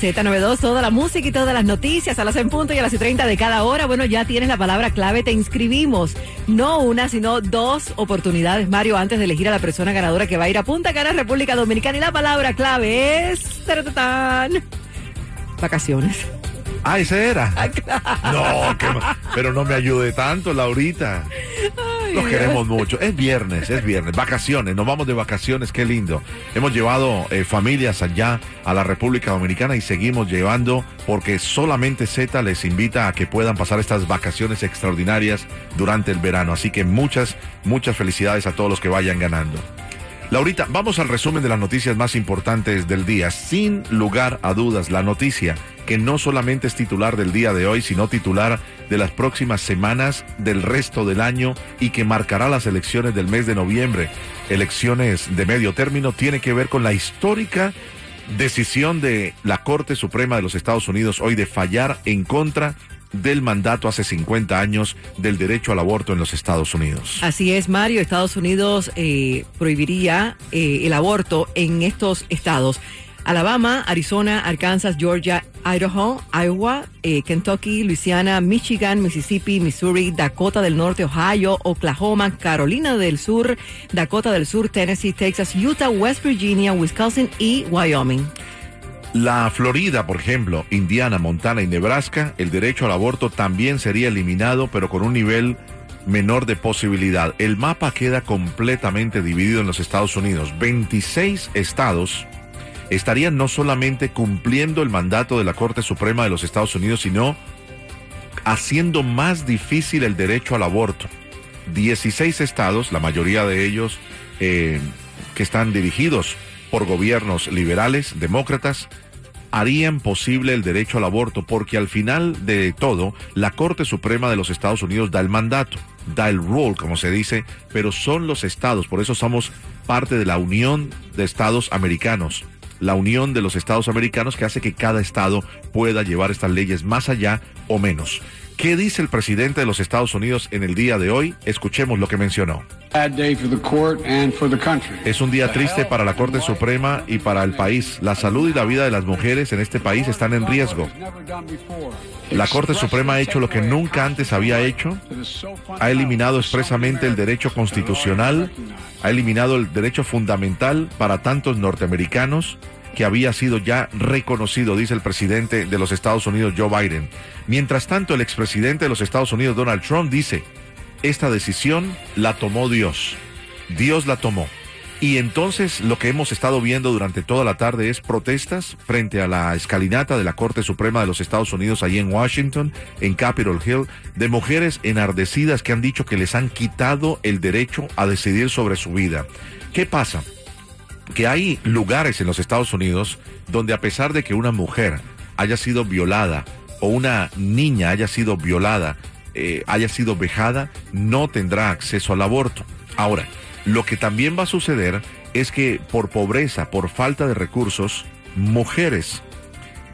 Z92, toda la música y todas las noticias a las en punto y a las y 30 de cada hora. Bueno, ya tienes la palabra clave, te inscribimos. No una, sino dos oportunidades, Mario, antes de elegir a la persona ganadora que va a ir a Punta Cana, República Dominicana. Y la palabra clave es... taratán, Vacaciones. Ah, ese era. Ah, claro. No, qué pero no me ayude tanto, Laurita. Los queremos mucho. Es viernes, es viernes. Vacaciones, nos vamos de vacaciones, qué lindo. Hemos llevado eh, familias allá a la República Dominicana y seguimos llevando porque solamente Z les invita a que puedan pasar estas vacaciones extraordinarias durante el verano. Así que muchas, muchas felicidades a todos los que vayan ganando. Laurita, vamos al resumen de las noticias más importantes del día. Sin lugar a dudas, la noticia que no solamente es titular del día de hoy, sino titular de las próximas semanas del resto del año y que marcará las elecciones del mes de noviembre, elecciones de medio término, tiene que ver con la histórica decisión de la Corte Suprema de los Estados Unidos hoy de fallar en contra del mandato hace 50 años del derecho al aborto en los Estados Unidos. Así es, Mario. Estados Unidos eh, prohibiría eh, el aborto en estos estados. Alabama, Arizona, Arkansas, Georgia, Idaho, Iowa, eh, Kentucky, Louisiana, Michigan, Mississippi, Missouri, Dakota del Norte, Ohio, Oklahoma, Carolina del Sur, Dakota del Sur, Tennessee, Texas, Utah, West Virginia, Wisconsin y Wyoming. La Florida, por ejemplo, Indiana, Montana y Nebraska, el derecho al aborto también sería eliminado, pero con un nivel menor de posibilidad. El mapa queda completamente dividido en los Estados Unidos. 26 estados estarían no solamente cumpliendo el mandato de la Corte Suprema de los Estados Unidos, sino haciendo más difícil el derecho al aborto. 16 estados, la mayoría de ellos eh, que están dirigidos por gobiernos liberales, demócratas, harían posible el derecho al aborto, porque al final de todo, la Corte Suprema de los Estados Unidos da el mandato, da el rule, como se dice, pero son los estados, por eso somos parte de la Unión de Estados Americanos, la Unión de los Estados Americanos que hace que cada estado pueda llevar estas leyes más allá o menos. ¿Qué dice el presidente de los Estados Unidos en el día de hoy? Escuchemos lo que mencionó. Es un día triste para la Corte Suprema y para el país. La salud y la vida de las mujeres en este país están en riesgo. La Corte Suprema ha hecho lo que nunca antes había hecho. Ha eliminado expresamente el derecho constitucional, ha eliminado el derecho fundamental para tantos norteamericanos que había sido ya reconocido, dice el presidente de los Estados Unidos, Joe Biden. Mientras tanto, el expresidente de los Estados Unidos, Donald Trump, dice, esta decisión la tomó Dios. Dios la tomó. Y entonces lo que hemos estado viendo durante toda la tarde es protestas frente a la escalinata de la Corte Suprema de los Estados Unidos allí en Washington, en Capitol Hill, de mujeres enardecidas que han dicho que les han quitado el derecho a decidir sobre su vida. ¿Qué pasa? Que hay lugares en los Estados Unidos donde a pesar de que una mujer haya sido violada o una niña haya sido violada, eh, haya sido vejada, no tendrá acceso al aborto. Ahora, lo que también va a suceder es que por pobreza, por falta de recursos, mujeres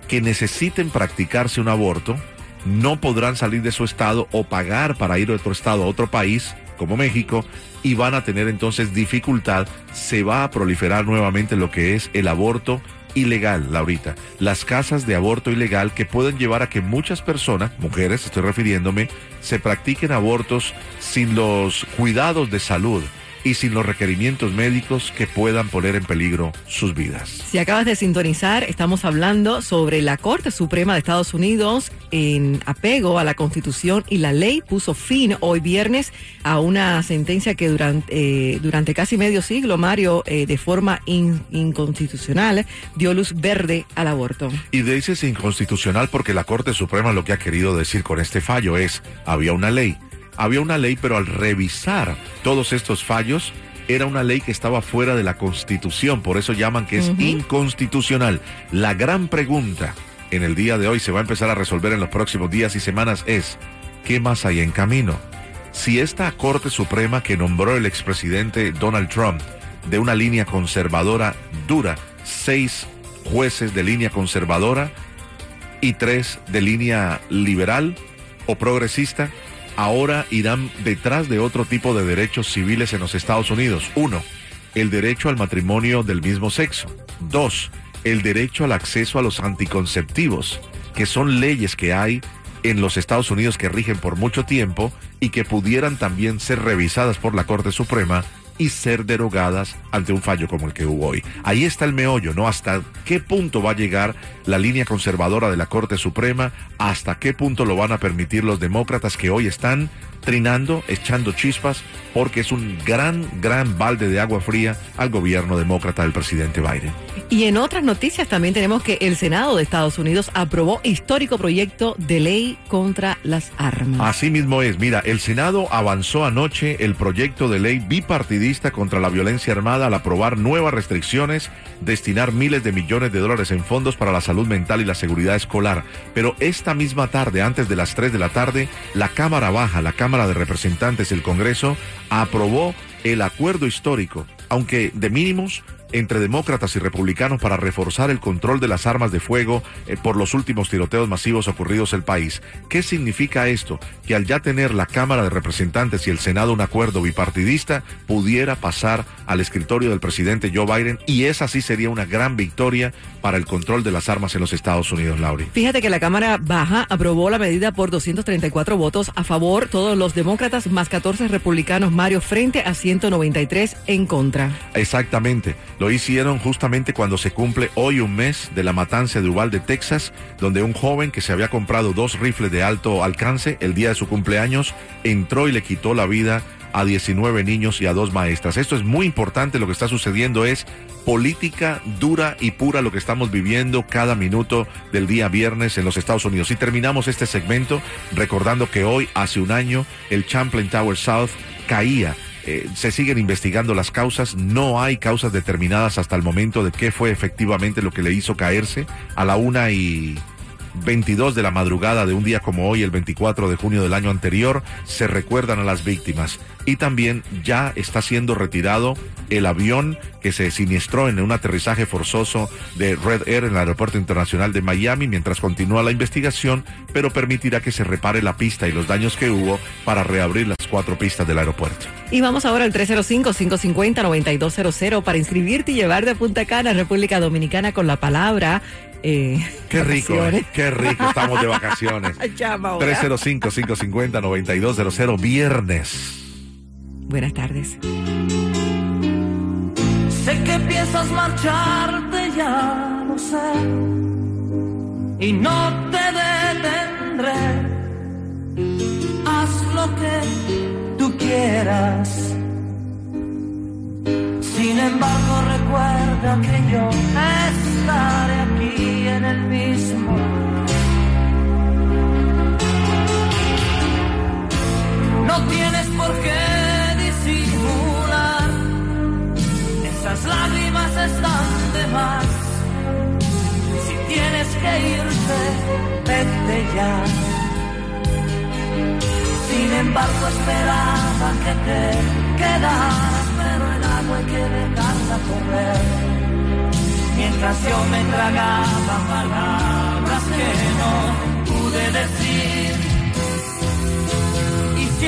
que necesiten practicarse un aborto no podrán salir de su estado o pagar para ir a otro estado, a otro país como México, y van a tener entonces dificultad. Se va a proliferar nuevamente lo que es el aborto ilegal, Laurita. Las casas de aborto ilegal que pueden llevar a que muchas personas, mujeres estoy refiriéndome, se practiquen abortos sin los cuidados de salud y sin los requerimientos médicos que puedan poner en peligro sus vidas. Si acabas de sintonizar, estamos hablando sobre la Corte Suprema de Estados Unidos en apego a la Constitución y la ley puso fin hoy viernes a una sentencia que durante, eh, durante casi medio siglo, Mario, eh, de forma in- inconstitucional, dio luz verde al aborto. Y dices inconstitucional porque la Corte Suprema lo que ha querido decir con este fallo es, había una ley, había una ley, pero al revisar todos estos fallos, era una ley que estaba fuera de la Constitución, por eso llaman que es inconstitucional. La gran pregunta en el día de hoy se va a empezar a resolver en los próximos días y semanas es, ¿qué más hay en camino? si esta Corte Suprema que nombró el expresidente Donald Trump de una línea conservadora dura, seis jueces de línea conservadora y tres de línea liberal o progresista, ahora irán detrás de otro tipo de derechos civiles en los Estados Unidos. Uno, el derecho al matrimonio del mismo sexo. Dos, el derecho al acceso a los anticonceptivos, que son leyes que hay en los Estados Unidos que rigen por mucho tiempo y que pudieran también ser revisadas por la Corte Suprema y ser derogadas ante un fallo como el que hubo hoy. Ahí está el meollo, ¿no? Hasta qué punto va a llegar la línea conservadora de la Corte Suprema, hasta qué punto lo van a permitir los demócratas que hoy están trinando, echando chispas, porque es un gran, gran balde de agua fría al gobierno demócrata del presidente Biden. Y en otras noticias también tenemos que el Senado de Estados Unidos aprobó histórico proyecto de ley contra las armas. Así mismo es, mira, el Senado avanzó anoche el proyecto de ley bipartidista contra la violencia armada al aprobar nuevas restricciones, destinar miles de millones de dólares en fondos para la salud mental y la seguridad escolar. Pero esta misma tarde, antes de las 3 de la tarde, la Cámara Baja, la Cámara De Representantes y el Congreso aprobó el acuerdo histórico, aunque de mínimos, entre demócratas y republicanos para reforzar el control de las armas de fuego eh, por los últimos tiroteos masivos ocurridos en el país. ¿Qué significa esto? Que al ya tener la Cámara de Representantes y el Senado un acuerdo bipartidista, pudiera pasar al escritorio del presidente Joe Biden y esa sí sería una gran victoria para el control de las armas en los Estados Unidos, Lauri. Fíjate que la Cámara Baja aprobó la medida por 234 votos a favor, todos los demócratas más 14 republicanos, Mario, frente a 193 en contra. Exactamente. Lo hicieron justamente cuando se cumple hoy un mes de la matanza de Uvalde, Texas, donde un joven que se había comprado dos rifles de alto alcance el día de su cumpleaños entró y le quitó la vida a 19 niños y a dos maestras. Esto es muy importante, lo que está sucediendo es política dura y pura lo que estamos viviendo cada minuto del día viernes en los Estados Unidos. Y terminamos este segmento recordando que hoy, hace un año, el Champlain Tower South caía eh, se siguen investigando las causas, no hay causas determinadas hasta el momento de qué fue efectivamente lo que le hizo caerse a la una y 22 de la madrugada de un día como hoy, el 24 de junio del año anterior, se recuerdan a las víctimas. Y también ya está siendo retirado el avión que se siniestró en un aterrizaje forzoso de Red Air en el Aeropuerto Internacional de Miami mientras continúa la investigación, pero permitirá que se repare la pista y los daños que hubo para reabrir las cuatro pistas del aeropuerto. Y vamos ahora al 305-550-9200 para inscribirte y llevar de Punta Cana, República Dominicana, con la palabra eh, qué rico, eh, qué rico, estamos de vacaciones. 305-550-9200, viernes. Buenas tardes. Sé que piensas marcharte, ya lo sé. Y no te detendré. Haz lo que tú quieras. Sin embargo, recuerda que yo estaré en el mismo. No tienes por qué disimular, esas lágrimas están de más. Si tienes que irte, vete ya. Sin embargo, esperaba que te quedaras, pero el agua hay que dejarla correr mientras yo me tragaba palabras que no pude decir. Y si